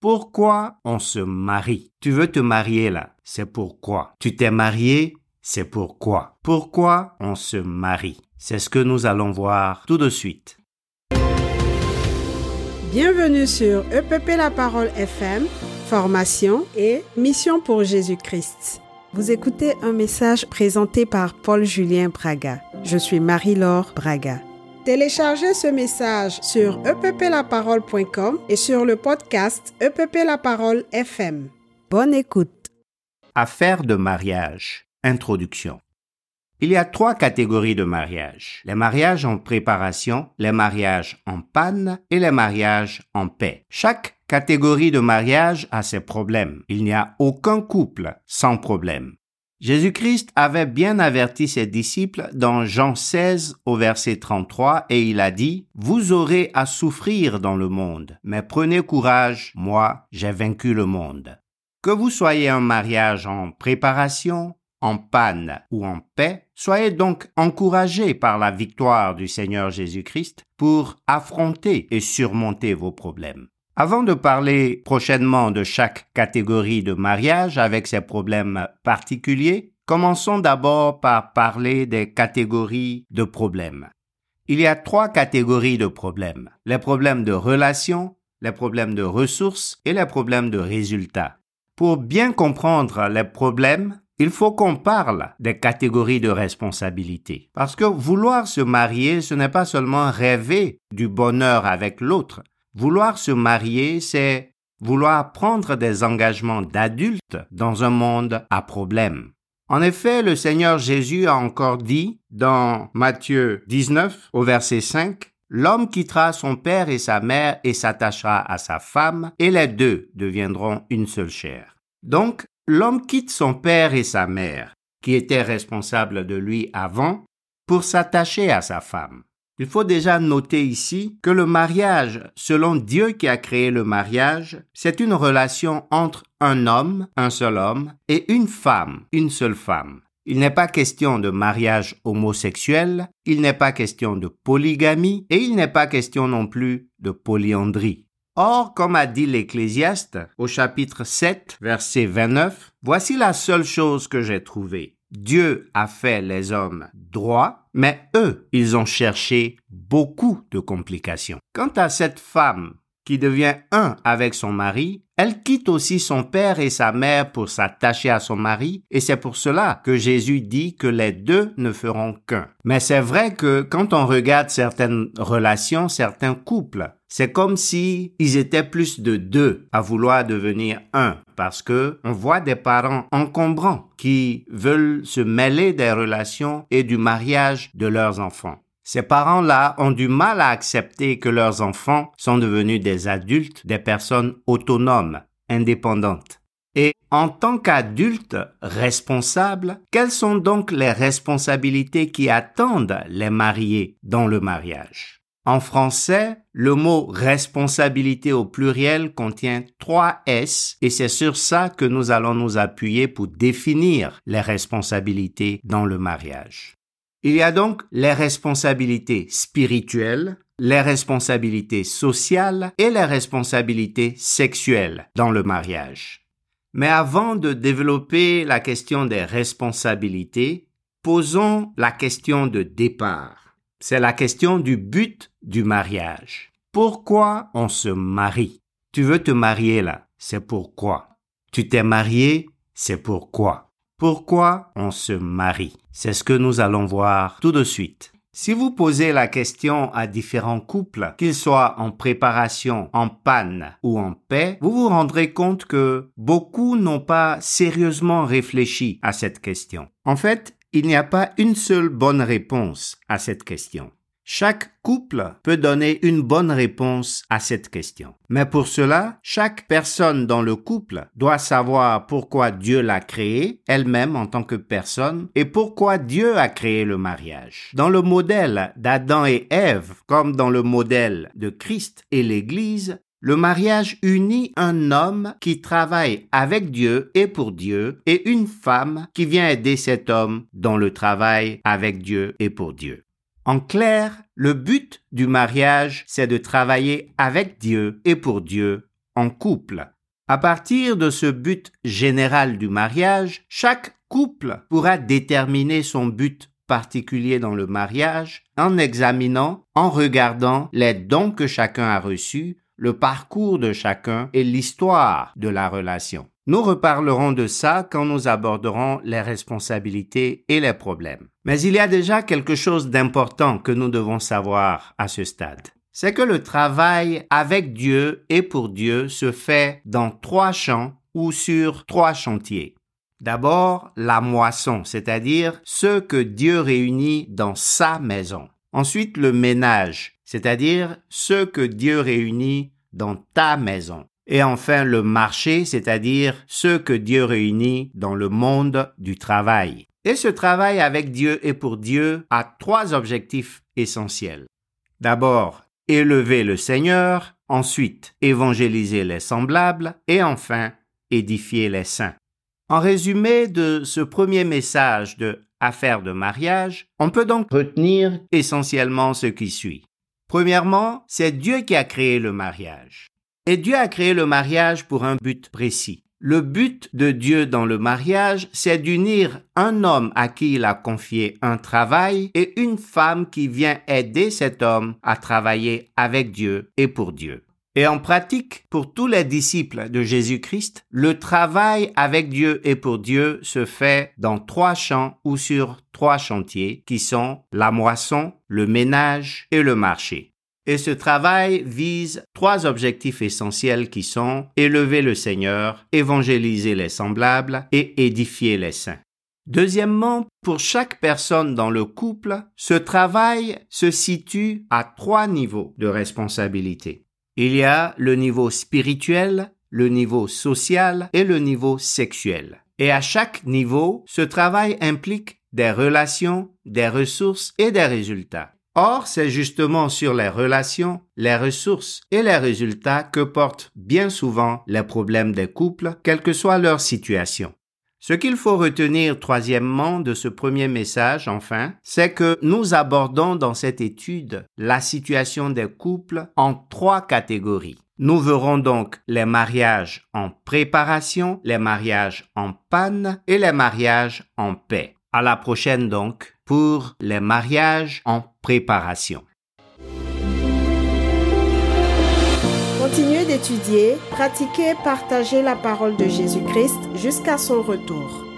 Pourquoi on se marie? Tu veux te marier là, c'est pourquoi. Tu t'es marié, c'est pourquoi. Pourquoi on se marie? C'est ce que nous allons voir tout de suite. Bienvenue sur EPP La Parole FM, formation et mission pour Jésus-Christ. Vous écoutez un message présenté par Paul-Julien Braga. Je suis Marie-Laure Braga. Téléchargez ce message sur epplaparole.com et sur le podcast EPP. Bonne écoute. Affaire de mariage. Introduction. Il y a trois catégories de mariage. Les mariages en préparation, les mariages en panne et les mariages en paix. Chaque catégorie de mariage a ses problèmes. Il n'y a aucun couple sans problème. Jésus-Christ avait bien averti ses disciples dans Jean 16 au verset 33 et il a dit, Vous aurez à souffrir dans le monde, mais prenez courage, moi j'ai vaincu le monde. Que vous soyez un mariage en préparation, en panne ou en paix, soyez donc encouragés par la victoire du Seigneur Jésus-Christ pour affronter et surmonter vos problèmes. Avant de parler prochainement de chaque catégorie de mariage avec ses problèmes particuliers, commençons d'abord par parler des catégories de problèmes. Il y a trois catégories de problèmes. Les problèmes de relations, les problèmes de ressources et les problèmes de résultats. Pour bien comprendre les problèmes, il faut qu'on parle des catégories de responsabilité. Parce que vouloir se marier, ce n'est pas seulement rêver du bonheur avec l'autre, Vouloir se marier, c'est vouloir prendre des engagements d'adultes dans un monde à problème. En effet, le Seigneur Jésus a encore dit dans Matthieu 19 au verset 5, L'homme quittera son père et sa mère et s'attachera à sa femme, et les deux deviendront une seule chair. Donc, l'homme quitte son père et sa mère, qui étaient responsables de lui avant, pour s'attacher à sa femme. Il faut déjà noter ici que le mariage, selon Dieu qui a créé le mariage, c'est une relation entre un homme, un seul homme, et une femme, une seule femme. Il n'est pas question de mariage homosexuel, il n'est pas question de polygamie, et il n'est pas question non plus de polyandrie. Or, comme a dit l'Ecclésiaste au chapitre 7, verset 29, Voici la seule chose que j'ai trouvée. Dieu a fait les hommes droits, mais eux, ils ont cherché beaucoup de complications. Quant à cette femme qui devient un avec son mari, elle quitte aussi son père et sa mère pour s'attacher à son mari, et c'est pour cela que Jésus dit que les deux ne feront qu'un. Mais c'est vrai que quand on regarde certaines relations, certains couples, c'est comme si ils étaient plus de deux à vouloir devenir un, parce que on voit des parents encombrants qui veulent se mêler des relations et du mariage de leurs enfants. Ces parents-là ont du mal à accepter que leurs enfants sont devenus des adultes, des personnes autonomes, indépendantes. Et en tant qu'adultes responsables, quelles sont donc les responsabilités qui attendent les mariés dans le mariage? En français, le mot responsabilité au pluriel contient trois S et c'est sur ça que nous allons nous appuyer pour définir les responsabilités dans le mariage. Il y a donc les responsabilités spirituelles, les responsabilités sociales et les responsabilités sexuelles dans le mariage. Mais avant de développer la question des responsabilités, posons la question de départ. C'est la question du but du mariage. Pourquoi on se marie? Tu veux te marier là, c'est pourquoi. Tu t'es marié, c'est pourquoi. Pourquoi on se marie? C'est ce que nous allons voir tout de suite. Si vous posez la question à différents couples, qu'ils soient en préparation, en panne ou en paix, vous vous rendrez compte que beaucoup n'ont pas sérieusement réfléchi à cette question. En fait, il n'y a pas une seule bonne réponse à cette question. Chaque couple peut donner une bonne réponse à cette question. Mais pour cela, chaque personne dans le couple doit savoir pourquoi Dieu l'a créé, elle-même en tant que personne, et pourquoi Dieu a créé le mariage. Dans le modèle d'Adam et Ève, comme dans le modèle de Christ et l'Église, le mariage unit un homme qui travaille avec Dieu et pour Dieu et une femme qui vient aider cet homme dans le travail avec Dieu et pour Dieu. En clair, le but du mariage, c'est de travailler avec Dieu et pour Dieu en couple. À partir de ce but général du mariage, chaque couple pourra déterminer son but particulier dans le mariage en examinant, en regardant les dons que chacun a reçus, le parcours de chacun et l'histoire de la relation. Nous reparlerons de ça quand nous aborderons les responsabilités et les problèmes. Mais il y a déjà quelque chose d'important que nous devons savoir à ce stade. C'est que le travail avec Dieu et pour Dieu se fait dans trois champs ou sur trois chantiers. D'abord, la moisson, c'est-à-dire ce que Dieu réunit dans sa maison. Ensuite, le ménage, c'est-à-dire ce que Dieu réunit dans ta maison. Et enfin, le marché, c'est-à-dire ce que Dieu réunit dans le monde du travail. Et ce travail avec Dieu et pour Dieu a trois objectifs essentiels. D'abord, élever le Seigneur, ensuite, évangéliser les semblables, et enfin, édifier les saints. En résumé de ce premier message de Affaires de mariage, on peut donc retenir essentiellement ce qui suit. Premièrement, c'est Dieu qui a créé le mariage. Et Dieu a créé le mariage pour un but précis. Le but de Dieu dans le mariage, c'est d'unir un homme à qui il a confié un travail et une femme qui vient aider cet homme à travailler avec Dieu et pour Dieu. Et en pratique, pour tous les disciples de Jésus-Christ, le travail avec Dieu et pour Dieu se fait dans trois champs ou sur trois chantiers qui sont la moisson, le ménage et le marché. Et ce travail vise trois objectifs essentiels qui sont élever le Seigneur, évangéliser les semblables et édifier les saints. Deuxièmement, pour chaque personne dans le couple, ce travail se situe à trois niveaux de responsabilité. Il y a le niveau spirituel, le niveau social et le niveau sexuel. Et à chaque niveau, ce travail implique des relations, des ressources et des résultats. Or, c'est justement sur les relations, les ressources et les résultats que portent bien souvent les problèmes des couples, quelle que soit leur situation. Ce qu'il faut retenir troisièmement de ce premier message, enfin, c'est que nous abordons dans cette étude la situation des couples en trois catégories. Nous verrons donc les mariages en préparation, les mariages en panne et les mariages en paix. À la prochaine donc pour les mariages en préparation. D'étudier, pratiquer et partager la parole de Jésus-Christ jusqu'à son retour.